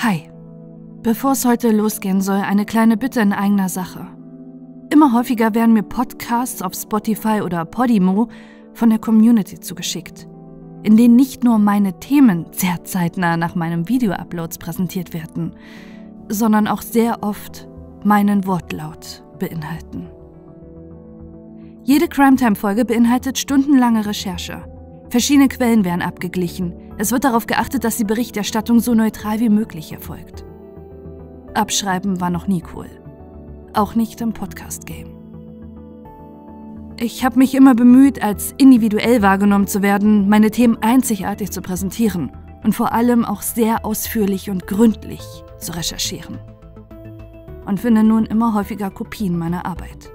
Hi. Bevor es heute losgehen soll, eine kleine Bitte in eigener Sache. Immer häufiger werden mir Podcasts auf Spotify oder Podimo von der Community zugeschickt, in denen nicht nur meine Themen sehr zeitnah nach meinem Video-Uploads präsentiert werden, sondern auch sehr oft meinen Wortlaut beinhalten. Jede Crimetime-Folge beinhaltet stundenlange Recherche. Verschiedene Quellen werden abgeglichen. Es wird darauf geachtet, dass die Berichterstattung so neutral wie möglich erfolgt. Abschreiben war noch nie cool. Auch nicht im Podcast-Game. Ich habe mich immer bemüht, als individuell wahrgenommen zu werden, meine Themen einzigartig zu präsentieren und vor allem auch sehr ausführlich und gründlich zu recherchieren. Und finde nun immer häufiger Kopien meiner Arbeit.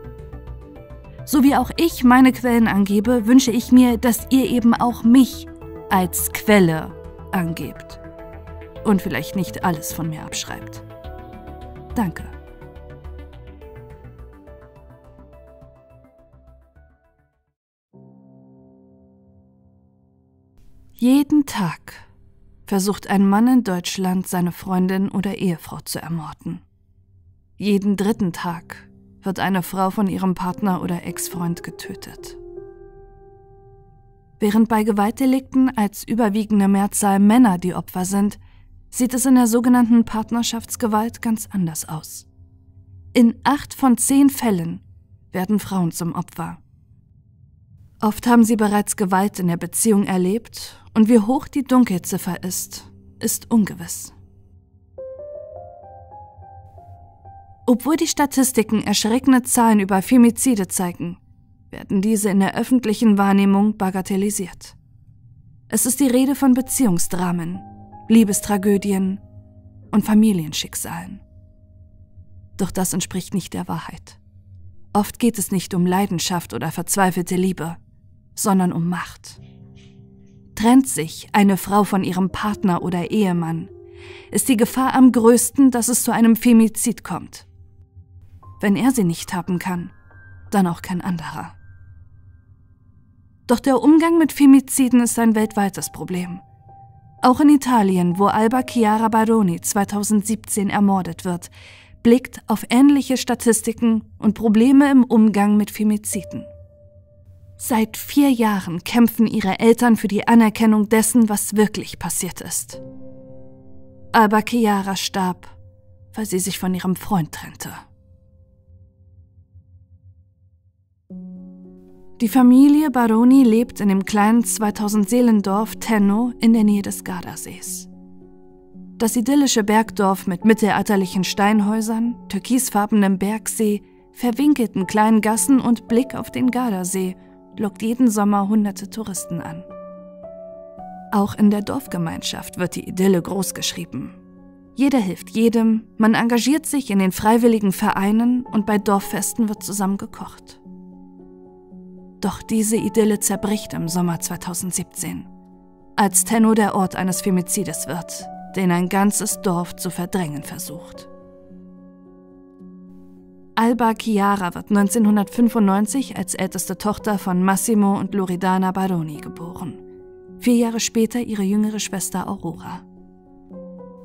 So wie auch ich meine Quellen angebe, wünsche ich mir, dass ihr eben auch mich als Quelle angebt. Und vielleicht nicht alles von mir abschreibt. Danke. Jeden Tag versucht ein Mann in Deutschland seine Freundin oder Ehefrau zu ermorden. Jeden dritten Tag wird eine Frau von ihrem Partner oder Ex-Freund getötet. Während bei Gewaltdelikten als überwiegende Mehrzahl Männer die Opfer sind, sieht es in der sogenannten Partnerschaftsgewalt ganz anders aus. In acht von zehn Fällen werden Frauen zum Opfer. Oft haben sie bereits Gewalt in der Beziehung erlebt und wie hoch die Dunkelziffer ist, ist ungewiss. Obwohl die Statistiken erschreckende Zahlen über Femizide zeigen, werden diese in der öffentlichen Wahrnehmung bagatellisiert. Es ist die Rede von Beziehungsdramen, Liebestragödien und Familienschicksalen. Doch das entspricht nicht der Wahrheit. Oft geht es nicht um Leidenschaft oder verzweifelte Liebe, sondern um Macht. Trennt sich eine Frau von ihrem Partner oder Ehemann, ist die Gefahr am größten, dass es zu einem Femizid kommt. Wenn er sie nicht haben kann, dann auch kein anderer. Doch der Umgang mit Femiziden ist ein weltweites Problem. Auch in Italien, wo Alba Chiara Baroni 2017 ermordet wird, blickt auf ähnliche Statistiken und Probleme im Umgang mit Femiziden. Seit vier Jahren kämpfen ihre Eltern für die Anerkennung dessen, was wirklich passiert ist. Alba Chiara starb, weil sie sich von ihrem Freund trennte. Die Familie Baroni lebt in dem kleinen 2000 Seelendorf Tenno in der Nähe des Gardasees. Das idyllische Bergdorf mit mittelalterlichen Steinhäusern, türkisfarbenem Bergsee, verwinkelten kleinen Gassen und Blick auf den Gardasee lockt jeden Sommer hunderte Touristen an. Auch in der Dorfgemeinschaft wird die Idylle großgeschrieben. Jeder hilft jedem, man engagiert sich in den freiwilligen Vereinen und bei Dorffesten wird zusammen gekocht. Doch diese Idylle zerbricht im Sommer 2017, als Tenno der Ort eines Femizides wird, den ein ganzes Dorf zu verdrängen versucht. Alba Chiara wird 1995 als älteste Tochter von Massimo und Loredana Baroni geboren. Vier Jahre später ihre jüngere Schwester Aurora.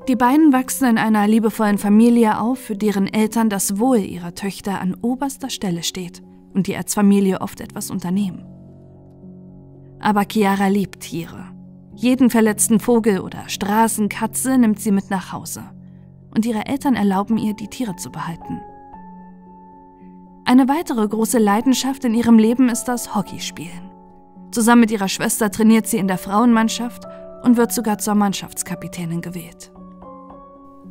Die beiden wachsen in einer liebevollen Familie auf, für deren Eltern das Wohl ihrer Töchter an oberster Stelle steht und die als Familie oft etwas unternehmen. Aber Chiara liebt Tiere. Jeden verletzten Vogel oder Straßenkatze nimmt sie mit nach Hause. Und ihre Eltern erlauben ihr, die Tiere zu behalten. Eine weitere große Leidenschaft in ihrem Leben ist das Hockeyspielen. Zusammen mit ihrer Schwester trainiert sie in der Frauenmannschaft und wird sogar zur Mannschaftskapitänin gewählt.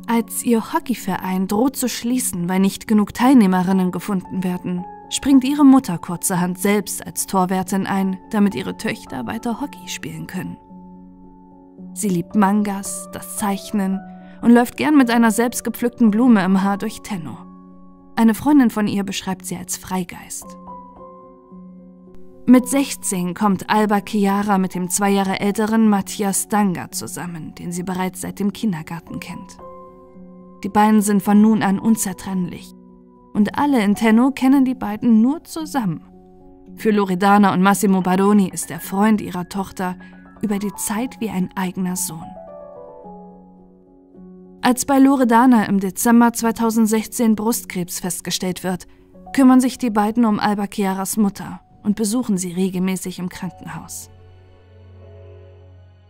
Als ihr Hockeyverein droht zu schließen, weil nicht genug Teilnehmerinnen gefunden werden, springt ihre Mutter kurzerhand selbst als Torwärtin ein, damit ihre Töchter weiter Hockey spielen können. Sie liebt Mangas, das Zeichnen und läuft gern mit einer selbstgepflückten Blume im Haar durch Tenno. Eine Freundin von ihr beschreibt sie als Freigeist. Mit 16 kommt Alba Chiara mit dem zwei Jahre älteren Matthias Danga zusammen, den sie bereits seit dem Kindergarten kennt. Die beiden sind von nun an unzertrennlich und alle in Tenno kennen die beiden nur zusammen. Für Loredana und Massimo Baroni ist der Freund ihrer Tochter über die Zeit wie ein eigener Sohn. Als bei Loredana im Dezember 2016 Brustkrebs festgestellt wird, kümmern sich die beiden um Alba Chiaras Mutter und besuchen sie regelmäßig im Krankenhaus.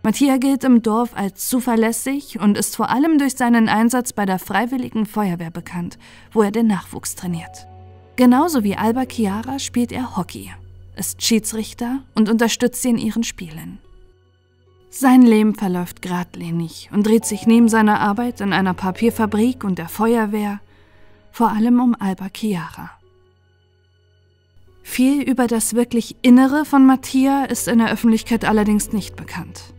Mattia gilt im Dorf als zuverlässig und ist vor allem durch seinen Einsatz bei der Freiwilligen Feuerwehr bekannt, wo er den Nachwuchs trainiert. Genauso wie Alba Chiara spielt er Hockey, ist Schiedsrichter und unterstützt sie in ihren Spielen. Sein Leben verläuft geradlinig und dreht sich neben seiner Arbeit in einer Papierfabrik und der Feuerwehr vor allem um Alba Chiara. Viel über das wirklich Innere von Mattia ist in der Öffentlichkeit allerdings nicht bekannt.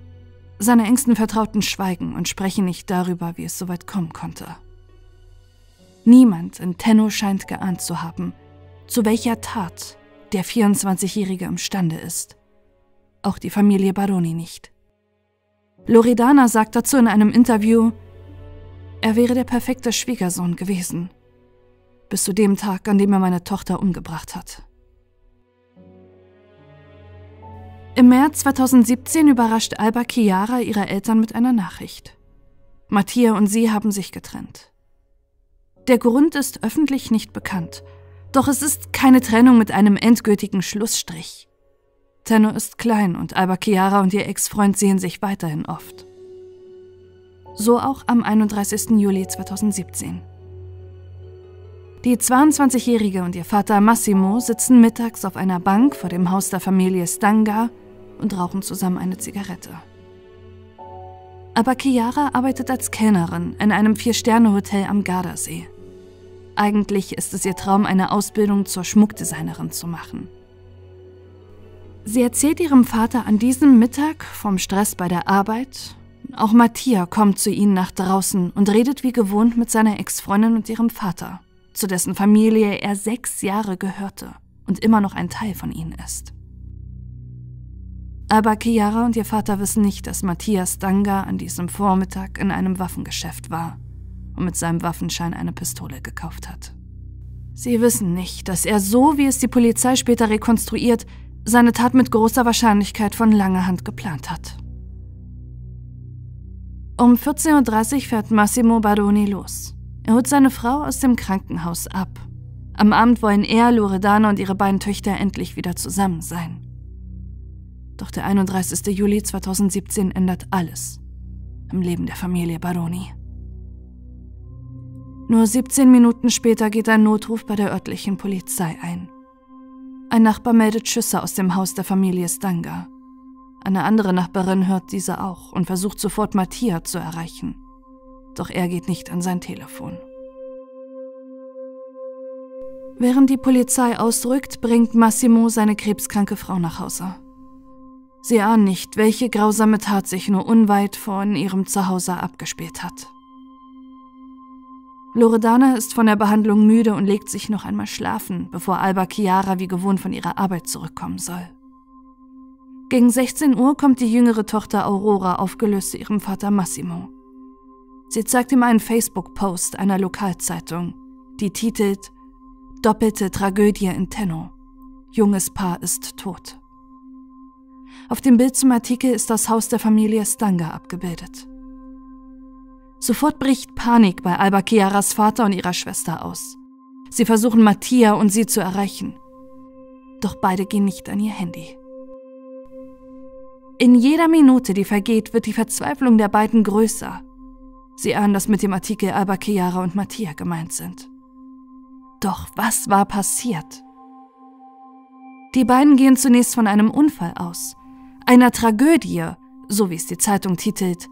Seine engsten Vertrauten schweigen und sprechen nicht darüber, wie es so weit kommen konnte. Niemand in Tenno scheint geahnt zu haben, zu welcher Tat der 24-Jährige imstande ist. Auch die Familie Baroni nicht. Loredana sagt dazu in einem Interview, er wäre der perfekte Schwiegersohn gewesen. Bis zu dem Tag, an dem er meine Tochter umgebracht hat. Im März 2017 überrascht Alba Chiara ihre Eltern mit einer Nachricht. Mattia und sie haben sich getrennt. Der Grund ist öffentlich nicht bekannt, doch es ist keine Trennung mit einem endgültigen Schlussstrich. Tenno ist klein und Alba Chiara und ihr Ex-Freund sehen sich weiterhin oft. So auch am 31. Juli 2017. Die 22-Jährige und ihr Vater Massimo sitzen mittags auf einer Bank vor dem Haus der Familie Stanga und rauchen zusammen eine Zigarette. Aber Chiara arbeitet als Kellnerin in einem Vier-Sterne-Hotel am Gardasee. Eigentlich ist es ihr Traum, eine Ausbildung zur Schmuckdesignerin zu machen. Sie erzählt ihrem Vater an diesem Mittag vom Stress bei der Arbeit. Auch Mattia kommt zu ihnen nach draußen und redet wie gewohnt mit seiner Ex-Freundin und ihrem Vater, zu dessen Familie er sechs Jahre gehörte und immer noch ein Teil von ihnen ist. Aber Chiara und ihr Vater wissen nicht, dass Matthias Danga an diesem Vormittag in einem Waffengeschäft war und mit seinem Waffenschein eine Pistole gekauft hat. Sie wissen nicht, dass er so, wie es die Polizei später rekonstruiert, seine Tat mit großer Wahrscheinlichkeit von langer Hand geplant hat. Um 14.30 Uhr fährt Massimo Baroni los. Er holt seine Frau aus dem Krankenhaus ab. Am Abend wollen er, Loredana und ihre beiden Töchter endlich wieder zusammen sein. Doch der 31. Juli 2017 ändert alles im Leben der Familie Baroni. Nur 17 Minuten später geht ein Notruf bei der örtlichen Polizei ein. Ein Nachbar meldet Schüsse aus dem Haus der Familie Stanga. Eine andere Nachbarin hört diese auch und versucht sofort Mattia zu erreichen. Doch er geht nicht an sein Telefon. Während die Polizei ausrückt, bringt Massimo seine krebskranke Frau nach Hause. Sie ahnen nicht, welche grausame Tat sich nur unweit von ihrem Zuhause abgespielt hat. Loredana ist von der Behandlung müde und legt sich noch einmal schlafen, bevor Alba Chiara wie gewohnt von ihrer Arbeit zurückkommen soll. Gegen 16 Uhr kommt die jüngere Tochter Aurora aufgelöst zu ihrem Vater Massimo. Sie zeigt ihm einen Facebook-Post einer Lokalzeitung, die titelt Doppelte Tragödie in Tenno. Junges Paar ist tot. Auf dem Bild zum Artikel ist das Haus der Familie Stanga abgebildet. Sofort bricht Panik bei Alba Chiaras Vater und ihrer Schwester aus. Sie versuchen Mattia und sie zu erreichen. Doch beide gehen nicht an ihr Handy. In jeder Minute, die vergeht, wird die Verzweiflung der beiden größer. Sie ahnen, dass mit dem Artikel Alba Chiara und Mattia gemeint sind. Doch was war passiert? Die beiden gehen zunächst von einem Unfall aus einer Tragödie, so wie es die Zeitung titelt.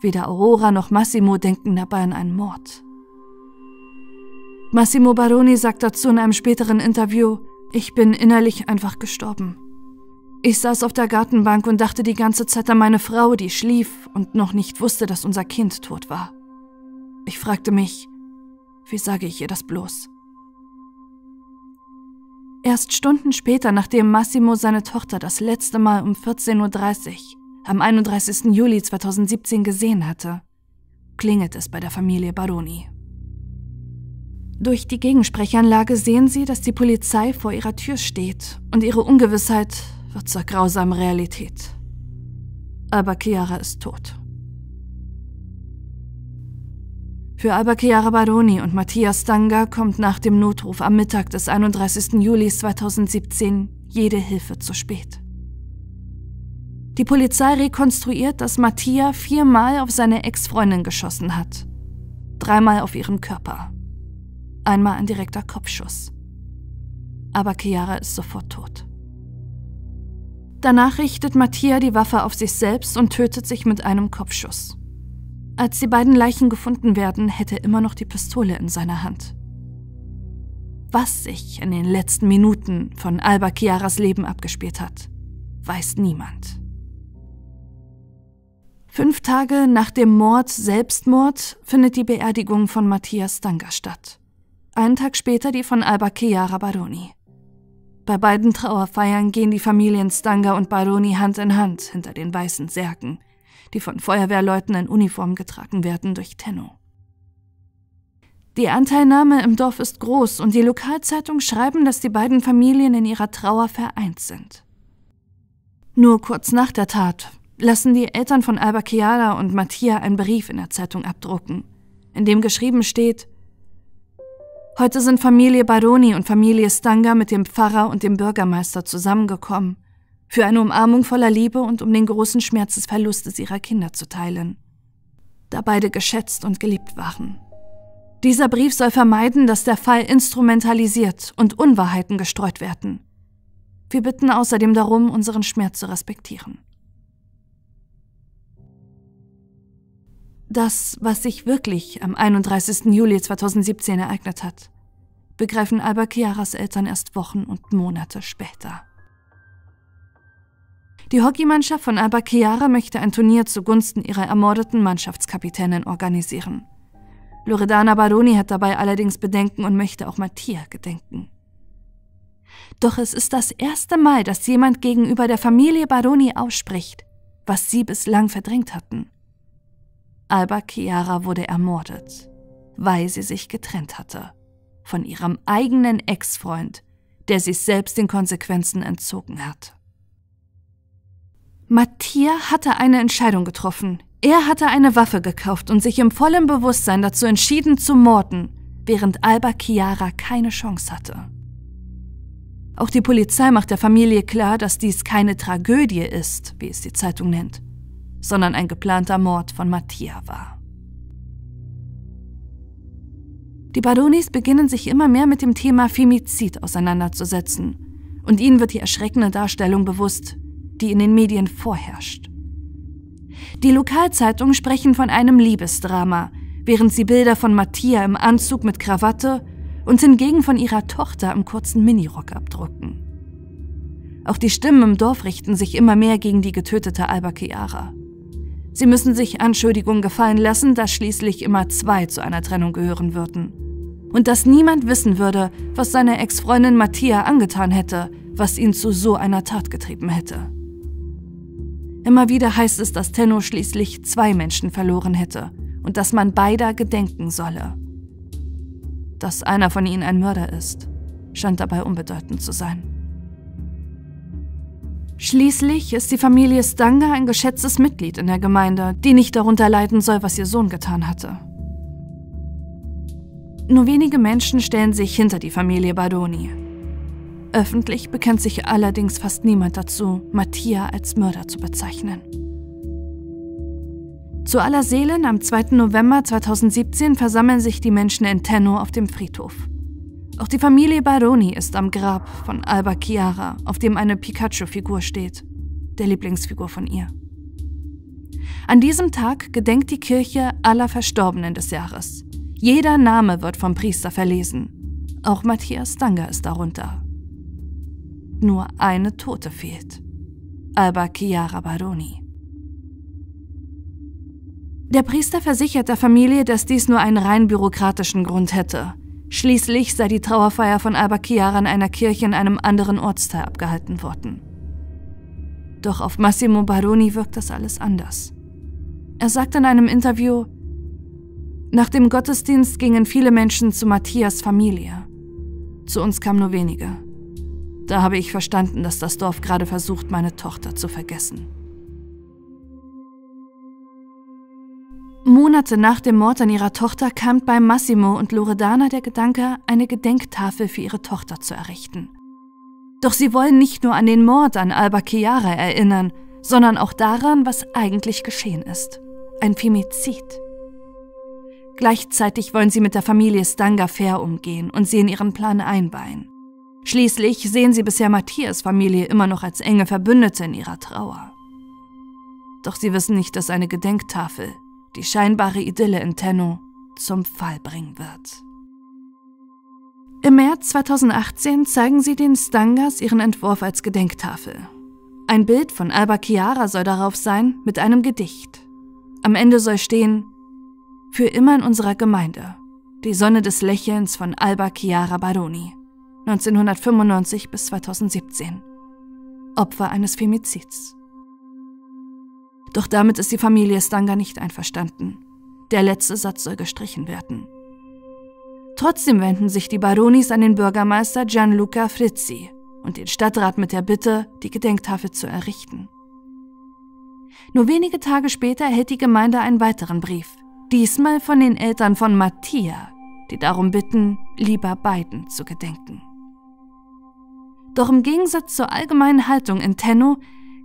Weder Aurora noch Massimo denken dabei an einen Mord. Massimo Baroni sagt dazu in einem späteren Interview, ich bin innerlich einfach gestorben. Ich saß auf der Gartenbank und dachte die ganze Zeit an meine Frau, die schlief und noch nicht wusste, dass unser Kind tot war. Ich fragte mich, wie sage ich ihr das bloß? Erst Stunden später, nachdem Massimo seine Tochter das letzte Mal um 14.30 Uhr am 31. Juli 2017 gesehen hatte, klingelt es bei der Familie Baroni. Durch die Gegensprechanlage sehen sie, dass die Polizei vor ihrer Tür steht und ihre Ungewissheit wird zur grausamen Realität. Aber Chiara ist tot. Für Alba Chiara Baroni und Mattias Stanga kommt nach dem Notruf am Mittag des 31. Juli 2017 jede Hilfe zu spät. Die Polizei rekonstruiert, dass Mattia viermal auf seine Ex-Freundin geschossen hat. Dreimal auf ihren Körper. Einmal ein direkter Kopfschuss. Aber Chiara ist sofort tot. Danach richtet Mattia die Waffe auf sich selbst und tötet sich mit einem Kopfschuss. Als die beiden Leichen gefunden werden, hätte er immer noch die Pistole in seiner Hand. Was sich in den letzten Minuten von Alba Chiaras Leben abgespielt hat, weiß niemand. Fünf Tage nach dem Mord Selbstmord findet die Beerdigung von Matthias Stanga statt. Einen Tag später die von Alba Chiara Baroni. Bei beiden Trauerfeiern gehen die Familien Stanga und Baroni Hand in Hand hinter den weißen Särgen, die von Feuerwehrleuten in Uniform getragen werden durch Tenno. Die Anteilnahme im Dorf ist groß und die Lokalzeitungen schreiben, dass die beiden Familien in ihrer Trauer vereint sind. Nur kurz nach der Tat lassen die Eltern von Alba Chiara und Mattia einen Brief in der Zeitung abdrucken, in dem geschrieben steht, Heute sind Familie Baroni und Familie Stanga mit dem Pfarrer und dem Bürgermeister zusammengekommen, für eine Umarmung voller Liebe und um den großen Schmerz des Verlustes ihrer Kinder zu teilen, da beide geschätzt und geliebt waren. Dieser Brief soll vermeiden, dass der Fall instrumentalisiert und Unwahrheiten gestreut werden. Wir bitten außerdem darum, unseren Schmerz zu respektieren. Das, was sich wirklich am 31. Juli 2017 ereignet hat, begreifen Alba Chiaras Eltern erst Wochen und Monate später. Die Hockeymannschaft von Alba Chiara möchte ein Turnier zugunsten ihrer ermordeten Mannschaftskapitänin organisieren. Loredana Baroni hat dabei allerdings Bedenken und möchte auch Mattia gedenken. Doch es ist das erste Mal, dass jemand gegenüber der Familie Baroni ausspricht, was sie bislang verdrängt hatten. Alba Chiara wurde ermordet, weil sie sich getrennt hatte von ihrem eigenen Ex-Freund, der sich selbst den Konsequenzen entzogen hat. Mattia hatte eine Entscheidung getroffen. Er hatte eine Waffe gekauft und sich im vollen Bewusstsein dazu entschieden zu morden, während Alba Chiara keine Chance hatte. Auch die Polizei macht der Familie klar, dass dies keine Tragödie ist, wie es die Zeitung nennt, sondern ein geplanter Mord von Mattia war. Die Badonis beginnen sich immer mehr mit dem Thema Femizid auseinanderzusetzen und ihnen wird die erschreckende Darstellung bewusst, die in den Medien vorherrscht. Die Lokalzeitungen sprechen von einem Liebesdrama, während sie Bilder von Mattia im Anzug mit Krawatte und hingegen von ihrer Tochter im kurzen Minirock abdrucken. Auch die Stimmen im Dorf richten sich immer mehr gegen die getötete Alba Chiara. Sie müssen sich Anschuldigungen gefallen lassen, dass schließlich immer zwei zu einer Trennung gehören würden. Und dass niemand wissen würde, was seine Ex-Freundin Mattia angetan hätte, was ihn zu so einer Tat getrieben hätte. Immer wieder heißt es, dass Tenno schließlich zwei Menschen verloren hätte und dass man beider gedenken solle. Dass einer von ihnen ein Mörder ist, scheint dabei unbedeutend zu sein. Schließlich ist die Familie Stanga ein geschätztes Mitglied in der Gemeinde, die nicht darunter leiden soll, was ihr Sohn getan hatte. Nur wenige Menschen stellen sich hinter die Familie Badoni. Öffentlich bekennt sich allerdings fast niemand dazu, Mattia als Mörder zu bezeichnen. Zu aller Seelen am 2. November 2017 versammeln sich die Menschen in Tenno auf dem Friedhof. Auch die Familie Baroni ist am Grab von Alba Chiara, auf dem eine Pikachu-Figur steht, der Lieblingsfigur von ihr. An diesem Tag gedenkt die Kirche aller Verstorbenen des Jahres. Jeder Name wird vom Priester verlesen. Auch Matthias Stanger ist darunter. Nur eine Tote fehlt. Alba Chiara Baroni. Der Priester versichert der Familie, dass dies nur einen rein bürokratischen Grund hätte – Schließlich sei die Trauerfeier von Alba Chiara in einer Kirche in einem anderen Ortsteil abgehalten worden. Doch auf Massimo Baroni wirkt das alles anders. Er sagt in einem Interview, nach dem Gottesdienst gingen viele Menschen zu Matthias Familie. Zu uns kamen nur wenige. Da habe ich verstanden, dass das Dorf gerade versucht, meine Tochter zu vergessen. Monate nach dem Mord an ihrer Tochter kam bei Massimo und Loredana der Gedanke, eine Gedenktafel für ihre Tochter zu errichten. Doch sie wollen nicht nur an den Mord an Alba Chiara erinnern, sondern auch daran, was eigentlich geschehen ist. Ein Femizid. Gleichzeitig wollen sie mit der Familie Stanga fair umgehen und sie in ihren Plan einweihen. Schließlich sehen sie bisher Matthias Familie immer noch als enge Verbündete in ihrer Trauer. Doch sie wissen nicht, dass eine Gedenktafel die scheinbare Idylle in Tenno zum Fall bringen wird. Im März 2018 zeigen sie den Stangas ihren Entwurf als Gedenktafel. Ein Bild von Alba Chiara soll darauf sein mit einem Gedicht. Am Ende soll stehen Für immer in unserer Gemeinde. Die Sonne des Lächelns von Alba Chiara Baroni. 1995 bis 2017. Opfer eines Femizids. Doch damit ist die Familie Stanga nicht einverstanden. Der letzte Satz soll gestrichen werden. Trotzdem wenden sich die Baronis an den Bürgermeister Gianluca Frizzi und den Stadtrat mit der Bitte, die Gedenktafel zu errichten. Nur wenige Tage später erhält die Gemeinde einen weiteren Brief, diesmal von den Eltern von Mattia, die darum bitten, lieber beiden zu gedenken. Doch im Gegensatz zur allgemeinen Haltung in Tenno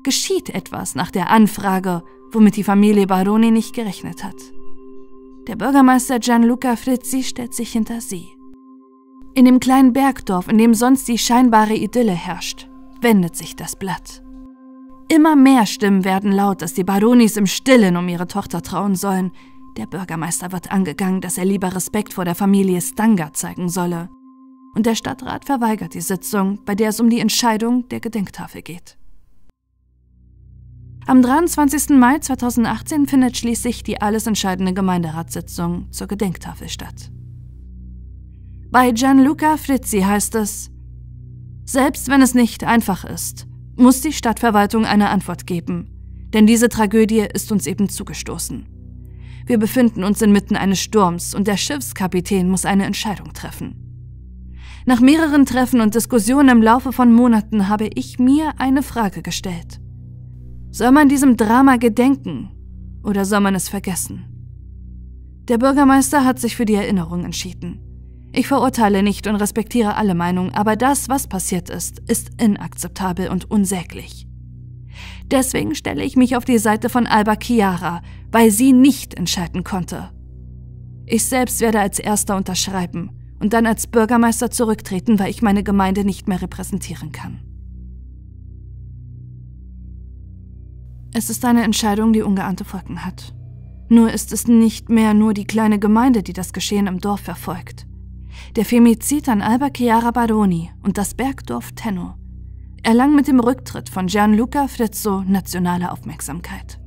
geschieht etwas nach der Anfrage, womit die Familie Baroni nicht gerechnet hat. Der Bürgermeister Gianluca Frizzi stellt sich hinter sie. In dem kleinen Bergdorf, in dem sonst die scheinbare Idylle herrscht, wendet sich das Blatt. Immer mehr Stimmen werden laut, dass die Baronis im Stillen um ihre Tochter trauen sollen. Der Bürgermeister wird angegangen, dass er lieber Respekt vor der Familie Stanga zeigen solle. Und der Stadtrat verweigert die Sitzung, bei der es um die Entscheidung der Gedenktafel geht. Am 23. Mai 2018 findet schließlich die alles entscheidende Gemeinderatssitzung zur Gedenktafel statt. Bei Gianluca Frizzi heißt es, selbst wenn es nicht einfach ist, muss die Stadtverwaltung eine Antwort geben, denn diese Tragödie ist uns eben zugestoßen. Wir befinden uns inmitten eines Sturms und der Schiffskapitän muss eine Entscheidung treffen. Nach mehreren Treffen und Diskussionen im Laufe von Monaten habe ich mir eine Frage gestellt. Soll man diesem Drama gedenken oder soll man es vergessen? Der Bürgermeister hat sich für die Erinnerung entschieden. Ich verurteile nicht und respektiere alle Meinungen, aber das, was passiert ist, ist inakzeptabel und unsäglich. Deswegen stelle ich mich auf die Seite von Alba Chiara, weil sie nicht entscheiden konnte. Ich selbst werde als Erster unterschreiben und dann als Bürgermeister zurücktreten, weil ich meine Gemeinde nicht mehr repräsentieren kann. Es ist eine Entscheidung, die ungeahnte Folgen hat. Nur ist es nicht mehr nur die kleine Gemeinde, die das Geschehen im Dorf verfolgt. Der Femizid an Alba Chiara Baroni und das Bergdorf Tenno erlangen mit dem Rücktritt von Gianluca Frizzo nationale Aufmerksamkeit.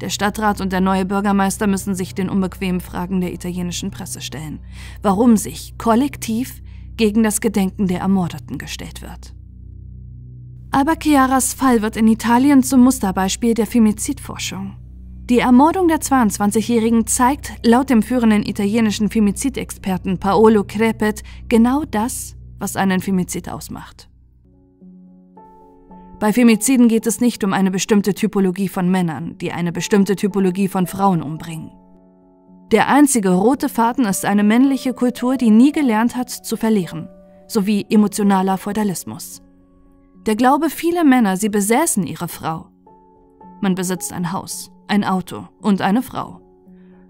Der Stadtrat und der neue Bürgermeister müssen sich den unbequemen Fragen der italienischen Presse stellen, warum sich kollektiv gegen das Gedenken der Ermordeten gestellt wird. Alba Chiaras Fall wird in Italien zum Musterbeispiel der Femizidforschung. Die Ermordung der 22-Jährigen zeigt laut dem führenden italienischen Femizidexperten Paolo Crepet genau das, was einen Femizid ausmacht. Bei Femiziden geht es nicht um eine bestimmte Typologie von Männern, die eine bestimmte Typologie von Frauen umbringen. Der einzige rote Faden ist eine männliche Kultur, die nie gelernt hat zu verlieren, sowie emotionaler Feudalismus. Der Glaube vieler Männer, sie besäßen ihre Frau. Man besitzt ein Haus, ein Auto und eine Frau.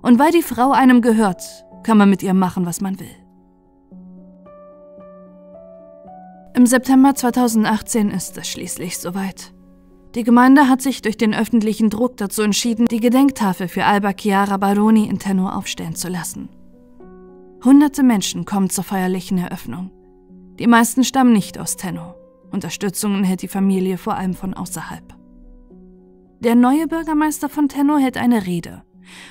Und weil die Frau einem gehört, kann man mit ihr machen, was man will. Im September 2018 ist es schließlich soweit. Die Gemeinde hat sich durch den öffentlichen Druck dazu entschieden, die Gedenktafel für Alba Chiara Baroni in Tenno aufstellen zu lassen. Hunderte Menschen kommen zur feierlichen Eröffnung. Die meisten stammen nicht aus Tenno. Unterstützung hält die Familie vor allem von außerhalb. Der neue Bürgermeister von Tenno hält eine Rede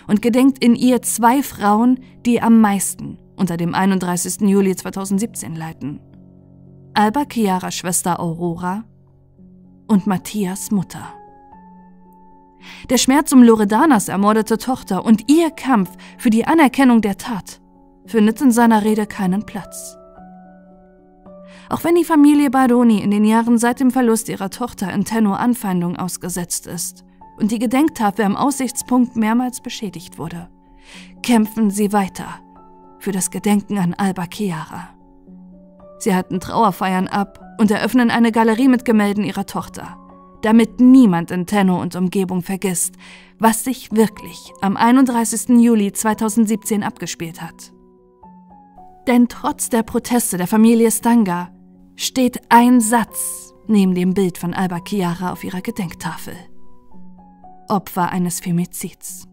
und gedenkt in ihr zwei Frauen, die am meisten unter dem 31. Juli 2017 leiden. Alba Chiaras Schwester Aurora und Matthias Mutter. Der Schmerz um Loredanas ermordete Tochter und ihr Kampf für die Anerkennung der Tat findet in seiner Rede keinen Platz. Auch wenn die Familie Baroni in den Jahren seit dem Verlust ihrer Tochter in Tenno Anfeindung ausgesetzt ist und die Gedenktafel am Aussichtspunkt mehrmals beschädigt wurde, kämpfen sie weiter für das Gedenken an Alba Chiara. Sie halten Trauerfeiern ab und eröffnen eine Galerie mit Gemälden ihrer Tochter, damit niemand in Tenno und Umgebung vergisst, was sich wirklich am 31. Juli 2017 abgespielt hat. Denn trotz der Proteste der Familie Stanga steht ein Satz neben dem Bild von Alba Chiara auf ihrer Gedenktafel. Opfer eines Femizids.